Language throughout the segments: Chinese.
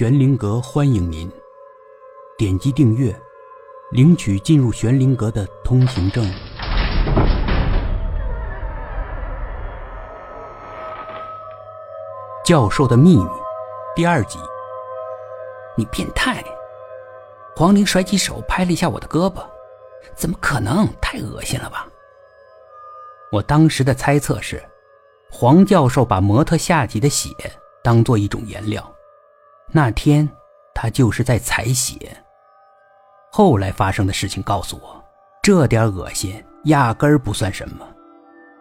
玄灵阁欢迎您，点击订阅，领取进入玄灵阁的通行证。教授的秘密，第二集。你变态！黄玲甩起手拍了一下我的胳膊，怎么可能？太恶心了吧！我当时的猜测是，黄教授把模特下体的血当做一种颜料，那天他就是在采血。后来发生的事情告诉我，这点恶心压根儿不算什么。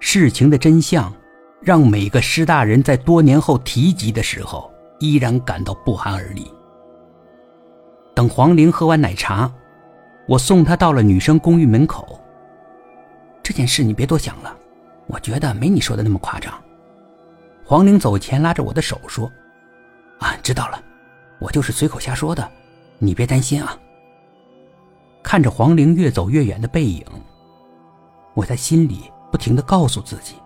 事情的真相让每个师大人在多年后提及的时候，依然感到不寒而栗。等黄玲喝完奶茶，我送她到了女生公寓门口。这件事你别多想了。我觉得没你说的那么夸张。黄玲走前拉着我的手说：“啊，知道了，我就是随口瞎说的，你别担心啊。”看着黄玲越走越远的背影，我在心里不停的告诉自己：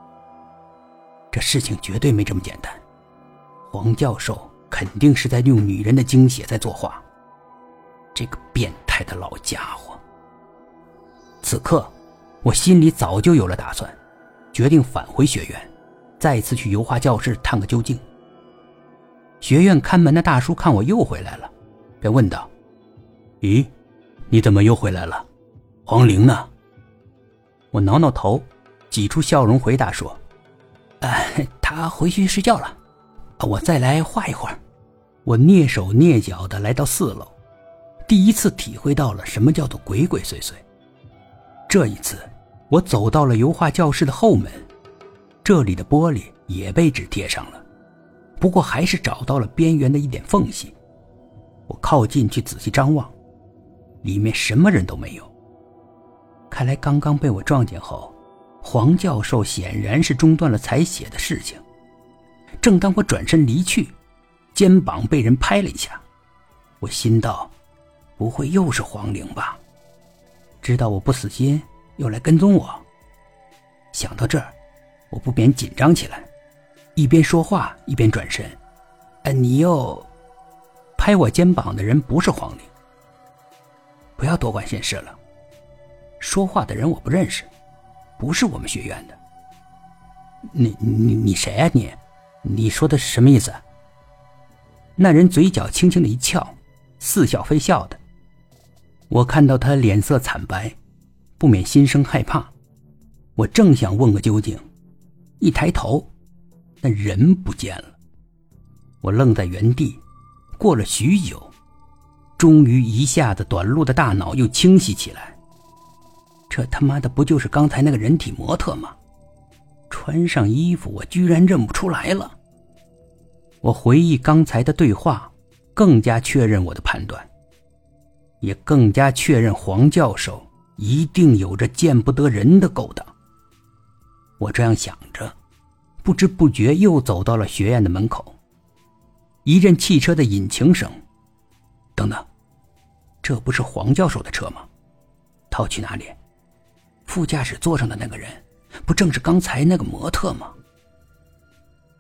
这事情绝对没这么简单。黄教授肯定是在用女人的精血在作画。这个变态的老家伙。此刻，我心里早就有了打算。决定返回学院，再次去油画教室探个究竟。学院看门的大叔看我又回来了，便问道：“咦，你怎么又回来了？黄玲呢？”我挠挠头，挤出笑容回答说：“哎，他回去睡觉了，我再来画一会儿。”我蹑手蹑脚的来到四楼，第一次体会到了什么叫做鬼鬼祟祟。这一次。我走到了油画教室的后门，这里的玻璃也被纸贴上了，不过还是找到了边缘的一点缝隙。我靠近去仔细张望，里面什么人都没有。看来刚刚被我撞见后，黄教授显然是中断了采血的事情。正当我转身离去，肩膀被人拍了一下，我心道：不会又是黄玲吧？知道我不死心。又来跟踪我。想到这儿，我不免紧张起来，一边说话一边转身。哎，你又拍我肩膀的人不是黄玲。不要多管闲事了。说话的人我不认识，不是我们学院的。你你你谁啊你？你说的是什么意思？那人嘴角轻轻的一翘，似笑非笑的。我看到他脸色惨白。不免心生害怕，我正想问个究竟，一抬头，那人不见了。我愣在原地，过了许久，终于一下子短路的大脑又清晰起来。这他妈的不就是刚才那个人体模特吗？穿上衣服，我居然认不出来了。我回忆刚才的对话，更加确认我的判断，也更加确认黄教授。一定有着见不得人的勾当。我这样想着，不知不觉又走到了学院的门口。一阵汽车的引擎声，等等，这不是黄教授的车吗？他要去哪里？副驾驶座上的那个人，不正是刚才那个模特吗？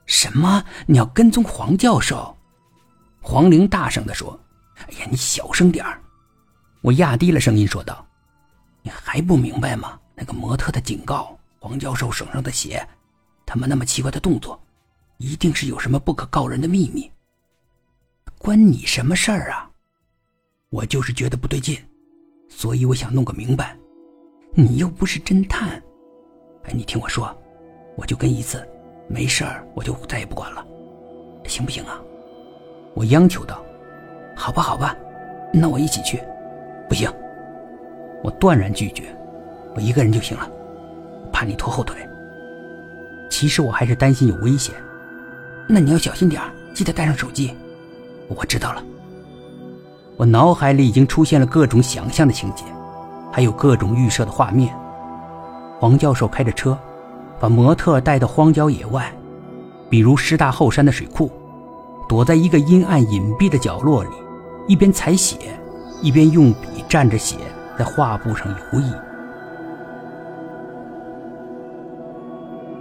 什么？你要跟踪黄教授？黄玲大声的说：“哎呀，你小声点儿！”我压低了声音说道。你还不明白吗？那个模特的警告，黄教授手上的血，他们那么奇怪的动作，一定是有什么不可告人的秘密。关你什么事儿啊？我就是觉得不对劲，所以我想弄个明白。你又不是侦探，哎，你听我说，我就跟一次，没事儿我就再也不管了，行不行啊？我央求道。好吧，好吧，那我一起去。不行。我断然拒绝，我一个人就行了，怕你拖后腿。其实我还是担心有危险，那你要小心点记得带上手机。我知道了。我脑海里已经出现了各种想象的情节，还有各种预设的画面。黄教授开着车，把模特带到荒郊野外，比如师大后山的水库，躲在一个阴暗隐蔽的角落里，一边采血，一边用笔蘸着血。在画布上游弋。